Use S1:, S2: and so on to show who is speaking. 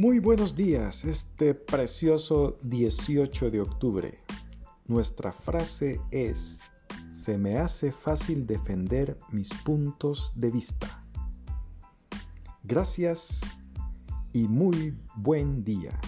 S1: Muy buenos días, este precioso 18 de octubre. Nuestra frase es, se me hace fácil defender mis puntos de vista. Gracias y muy buen día.